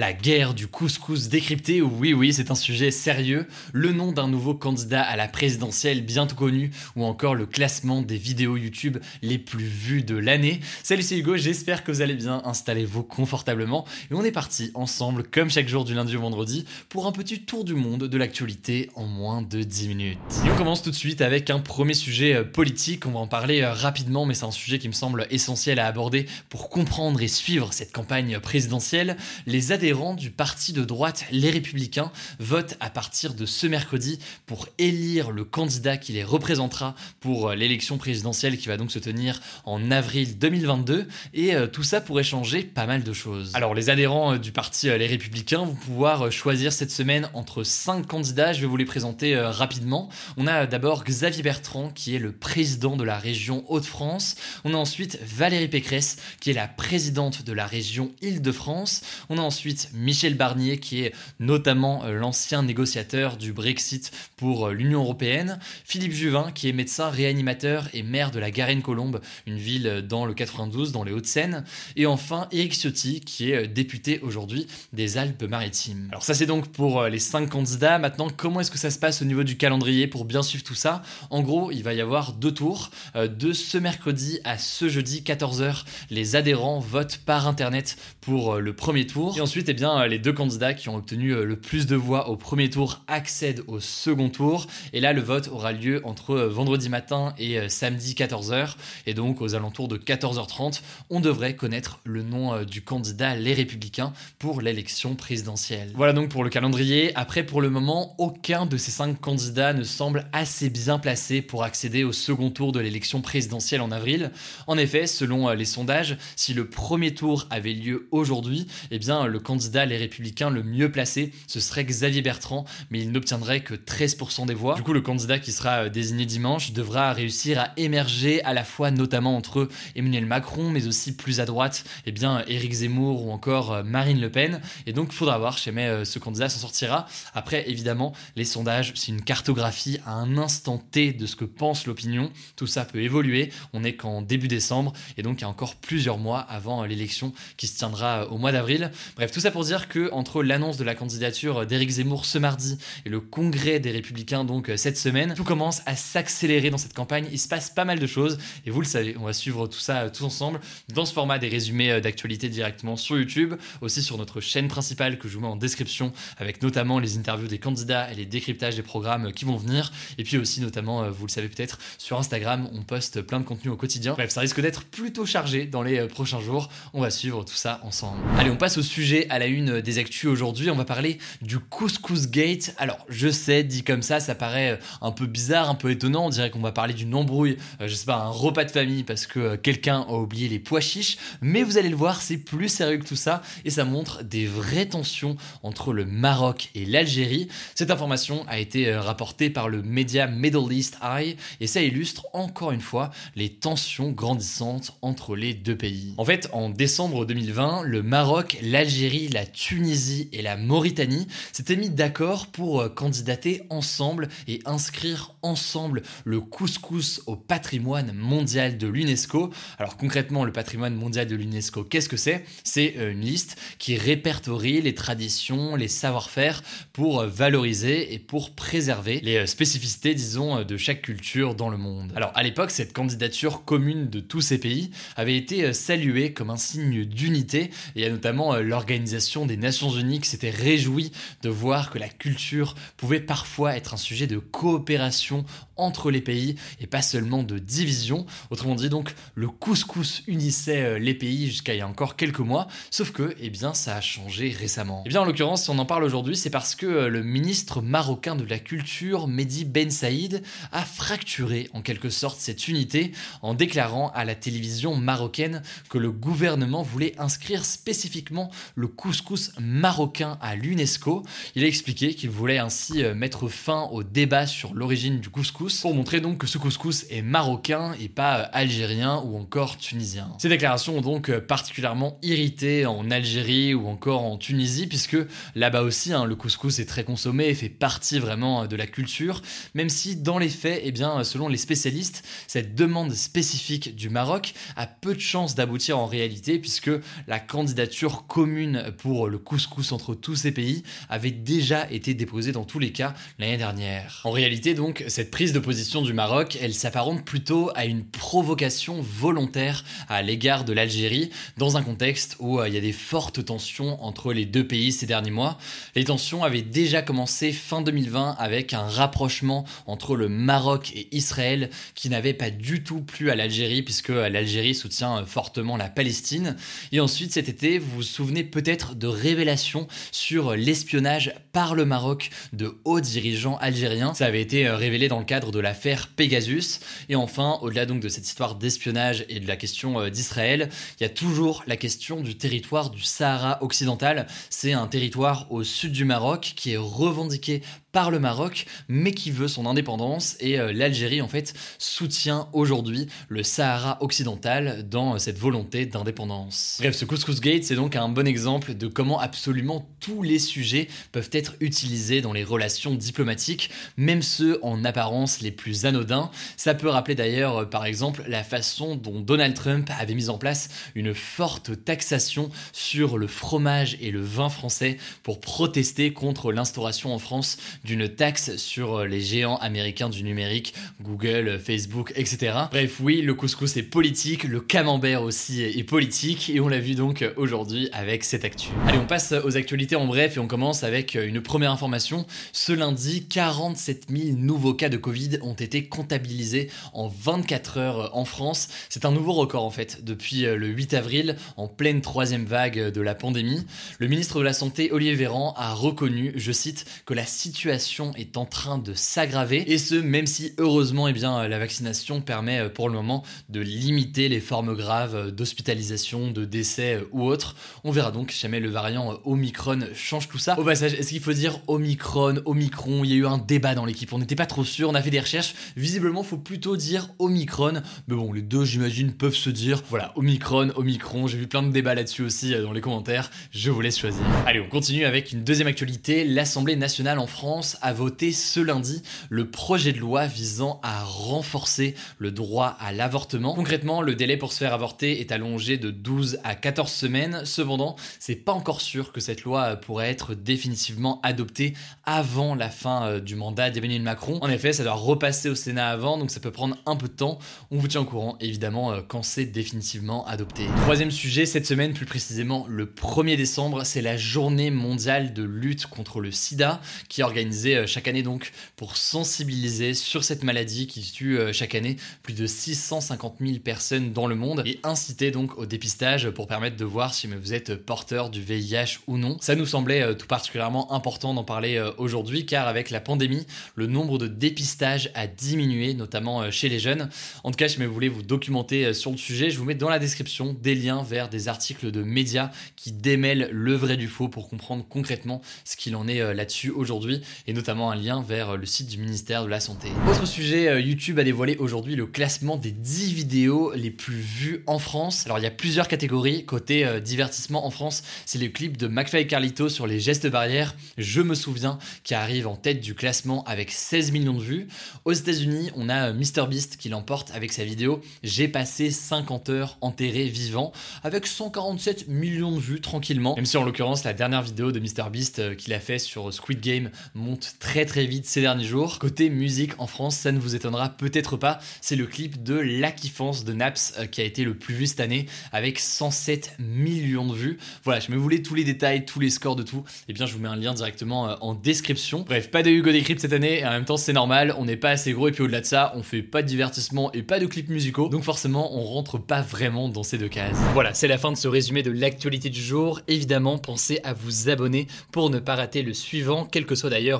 La guerre du couscous décrypté, oui oui c'est un sujet sérieux, le nom d'un nouveau candidat à la présidentielle bientôt connu, ou encore le classement des vidéos YouTube les plus vues de l'année. Salut c'est Hugo, j'espère que vous allez bien, installez-vous confortablement, et on est parti ensemble, comme chaque jour du lundi au vendredi, pour un petit tour du monde de l'actualité en moins de 10 minutes. Et on commence tout de suite avec un premier sujet euh, politique, on va en parler euh, rapidement, mais c'est un sujet qui me semble essentiel à aborder pour comprendre et suivre cette campagne présidentielle. Les adhérents du parti de droite Les Républicains votent à partir de ce mercredi pour élire le candidat qui les représentera pour euh, l'élection présidentielle qui va donc se tenir en avril 2022 et euh, tout ça pourrait changer pas mal de choses. Alors les adhérents euh, du parti Les Républicains vont pouvoir choisir cette semaine entre cinq candidats, je vais vous les présenter rapidement. On a d'abord Xavier Bertrand qui est le président de la région Hauts-de-France, on a ensuite Valérie Pécresse qui est la présidente de la région Île-de-France, on a ensuite Michel Barnier, qui est notamment euh, l'ancien négociateur du Brexit pour euh, l'Union européenne, Philippe Juvin, qui est médecin réanimateur et maire de la Garenne-Colombe, une ville euh, dans le 92, dans les Hauts-de-Seine, et enfin Éric Ciotti, qui est député aujourd'hui des Alpes-Maritimes. Alors ça c'est donc pour les cinq candidats. Maintenant, comment est-ce que ça se passe au niveau du calendrier pour bien suivre tout ça? En gros, il va y avoir deux tours. De ce mercredi à ce jeudi 14h, les adhérents votent par internet pour le premier tour. Et ensuite, eh bien, les deux candidats qui ont obtenu euh, le plus de voix au premier tour accèdent au second tour. Et là, le vote aura lieu entre euh, vendredi matin et euh, samedi 14h. Et donc, aux alentours de 14h30, on devrait connaître le nom du candidat Les Républicains pour l'élection présidentielle. Voilà donc pour le calendrier. Après, pour le moment, aucun de ces cinq candidats ne semble assez bien placé pour accéder au second tour de l'élection présidentielle en avril. En effet, selon les sondages, si le premier tour avait lieu aujourd'hui, eh bien, le candidat Les Républicains le mieux placé, ce serait Xavier Bertrand, mais il n'obtiendrait que 13% des voix. Du coup, le candidat qui sera euh, désigné dimanche devra réussir à émerger à la fois notamment entre Emmanuel Macron, mais aussi plus à droite, eh bien Éric Zemmour ou encore euh, Marine Le Pen. Et donc, faudra voir jamais euh, ce candidat s'en sortira. Après, évidemment, les sondages, c'est une cartographie à un instant T de ce que pense l'opinion. Tout ça peut évoluer. On n'est qu'en début décembre, et donc il y a encore plusieurs mois avant l'élection qui se tiendra au mois d'avril. Bref, tout tout ça pour dire que entre l'annonce de la candidature d'Éric Zemmour ce mardi et le congrès des Républicains donc euh, cette semaine, tout commence à s'accélérer dans cette campagne. Il se passe pas mal de choses et vous le savez, on va suivre tout ça euh, tous ensemble dans ce format des résumés euh, d'actualité directement sur YouTube, aussi sur notre chaîne principale que je vous mets en description avec notamment les interviews des candidats et les décryptages des programmes qui vont venir et puis aussi notamment, vous le savez peut-être, sur Instagram, on poste plein de contenu au quotidien. Bref, ça risque d'être plutôt chargé dans les prochains jours. On va suivre tout ça ensemble. Allez, on passe au sujet à la une des actus aujourd'hui, on va parler du Couscous Gate. Alors, je sais, dit comme ça, ça paraît euh, un peu bizarre, un peu étonnant. On dirait qu'on va parler d'une embrouille, euh, je sais pas, un repas de famille parce que euh, quelqu'un a oublié les pois chiches. Mais vous allez le voir, c'est plus sérieux que tout ça et ça montre des vraies tensions entre le Maroc et l'Algérie. Cette information a été rapportée par le média Middle East Eye et ça illustre encore une fois les tensions grandissantes entre les deux pays. En fait, en décembre 2020, le Maroc, l'Algérie la Tunisie et la Mauritanie s'étaient mis d'accord pour euh, candidater ensemble et inscrire ensemble le couscous au patrimoine mondial de l'UNESCO. Alors concrètement, le patrimoine mondial de l'UNESCO, qu'est-ce que c'est? C'est euh, une liste qui répertorie les traditions, les savoir-faire pour euh, valoriser et pour préserver les spécificités, disons, de chaque culture dans le monde. Alors à l'époque, cette candidature commune de tous ces pays avait été saluée comme un signe d'unité et a notamment l'organisation des Nations Unies qui s'était réjouie de voir que la culture pouvait parfois être un sujet de coopération entre les pays et pas seulement de division. Autrement dit, donc, le couscous unissait euh, les pays jusqu'à il y a encore quelques mois, sauf que, eh bien, ça a changé récemment. Eh bien, en l'occurrence, si on en parle aujourd'hui, c'est parce que euh, le ministre marocain de la culture, Mehdi Ben Saïd, a fracturé en quelque sorte cette unité en déclarant à la télévision marocaine que le gouvernement voulait inscrire spécifiquement le couscous marocain à l'UNESCO. Il a expliqué qu'il voulait ainsi euh, mettre fin au débat sur l'origine du couscous pour montrer donc que ce couscous est marocain et pas euh, algérien ou encore tunisien. Ces déclarations ont donc euh, particulièrement irrité en Algérie ou encore en Tunisie puisque là-bas aussi hein, le couscous est très consommé et fait partie vraiment de la culture, même si dans les faits, eh bien, selon les spécialistes, cette demande spécifique du Maroc a peu de chances d'aboutir en réalité puisque la candidature commune pour le couscous entre tous ces pays avait déjà été déposée dans tous les cas l'année dernière. En réalité donc, cette prise de position du Maroc, elle s'apparente plutôt à une provocation volontaire à l'égard de l'Algérie dans un contexte où euh, il y a des fortes tensions entre les deux pays ces derniers mois. Les tensions avaient déjà commencé fin 2020 avec un rapprochement entre le Maroc et Israël qui n'avait pas du tout plu à l'Algérie puisque euh, l'Algérie soutient euh, fortement la Palestine. Et ensuite cet été, vous vous souvenez peut-être de révélations sur l'espionnage par le Maroc de hauts dirigeants algériens. Ça avait été révélé dans le cadre de l'affaire Pegasus. Et enfin, au-delà donc de cette histoire d'espionnage et de la question d'Israël, il y a toujours la question du territoire du Sahara occidental. C'est un territoire au sud du Maroc qui est revendiqué par le Maroc, mais qui veut son indépendance. Et euh, l'Algérie, en fait, soutient aujourd'hui le Sahara occidental dans euh, cette volonté d'indépendance. Bref, ce Couscous Gate, c'est donc un bon exemple de comment absolument tous les sujets peuvent être utilisés dans les relations diplomatiques, même ceux en apparence les plus anodins. Ça peut rappeler d'ailleurs, euh, par exemple, la façon dont Donald Trump avait mis en place une forte taxation sur le fromage et le vin français pour protester contre l'instauration en France d'une taxe sur euh, les géants américains du numérique, Google, Facebook, etc. Bref, oui, le couscous est politique, le camembert aussi est politique, et on l'a vu donc aujourd'hui avec cette actu. Allez, on passe aux actualités en bref et on commence avec une première information. Ce lundi, 47 000 nouveaux cas de Covid ont été comptabilisés en 24 heures en France. C'est un nouveau record en fait depuis le 8 avril, en pleine troisième vague de la pandémie. Le ministre de la Santé, Olivier Véran, a reconnu, je cite, que la situation est en train de s'aggraver et ce même si heureusement eh bien, la vaccination permet euh, pour le moment de limiter les formes graves euh, d'hospitalisation, de décès euh, ou autres. On verra donc si jamais le variant Omicron change tout ça. Au passage, est-ce qu'il faut dire Omicron, Omicron? Il y a eu un débat dans l'équipe, on n'était pas trop sûr, on a fait des recherches. Visiblement, faut plutôt dire Omicron, mais bon, les deux j'imagine peuvent se dire. Voilà, Omicron, Omicron, j'ai vu plein de débats là-dessus aussi dans les commentaires, je vous laisse choisir. Allez, on continue avec une deuxième actualité, l'Assemblée nationale en France a voté ce lundi le projet de loi visant à renforcer le droit à l'avortement. Concrètement, le délai pour se faire avorter est allongé de 12 à 14 semaines. Cependant, c'est pas encore sûr que cette loi pourrait être définitivement adoptée avant la fin euh, du mandat d'Emmanuel Macron. En effet, ça doit repasser au Sénat avant, donc ça peut prendre un peu de temps. On vous tient au courant, évidemment, euh, quand c'est définitivement adopté. Troisième sujet, cette semaine, plus précisément le 1er décembre, c'est la journée mondiale de lutte contre le sida qui organise euh, chaque année donc pour sensibiliser sur cette maladie qui tue euh, chaque année plus de 650 000 personnes dans le monde et inciter donc au dépistage pour permettre de voir si vous êtes porteur du VIH ou non. Ça nous semblait euh, tout particulièrement important d'en parler aujourd'hui car avec la pandémie, le nombre de dépistages a diminué, notamment chez les jeunes. En tout cas, si vous voulez vous documenter sur le sujet, je vous mets dans la description des liens vers des articles de médias qui démêlent le vrai du faux pour comprendre concrètement ce qu'il en est là-dessus aujourd'hui et notamment un lien vers le site du ministère de la Santé. Autre sujet, euh, YouTube a dévoilé aujourd'hui le classement des 10 vidéos les plus vues en France. Alors il y a plusieurs catégories. Côté euh, divertissement en France, c'est le clip de McFly et Carlito sur les gestes barrières, je me souviens, qui arrive en tête du classement avec 16 millions de vues. Aux États-Unis, on a euh, MrBeast qui l'emporte avec sa vidéo J'ai passé 50 heures enterré vivant avec 147 millions de vues tranquillement. Même si en l'occurrence la dernière vidéo de MrBeast qu'il a fait sur Squid Game très très vite ces derniers jours. Côté musique en France, ça ne vous étonnera peut-être pas, c'est le clip de La Kiffance de Naps euh, qui a été le plus vu cette année avec 107 millions de vues. Voilà, je me voulais tous les détails, tous les scores de tout, et eh bien je vous mets un lien directement euh, en description. Bref, pas de Hugo Décrypte cette année, et en même temps c'est normal, on n'est pas assez gros, et puis au-delà de ça, on fait pas de divertissement et pas de clips musicaux, donc forcément on rentre pas vraiment dans ces deux cases. Voilà, c'est la fin de ce résumé de l'actualité du jour. Évidemment, pensez à vous abonner pour ne pas rater le suivant, quelle que soit d'ailleurs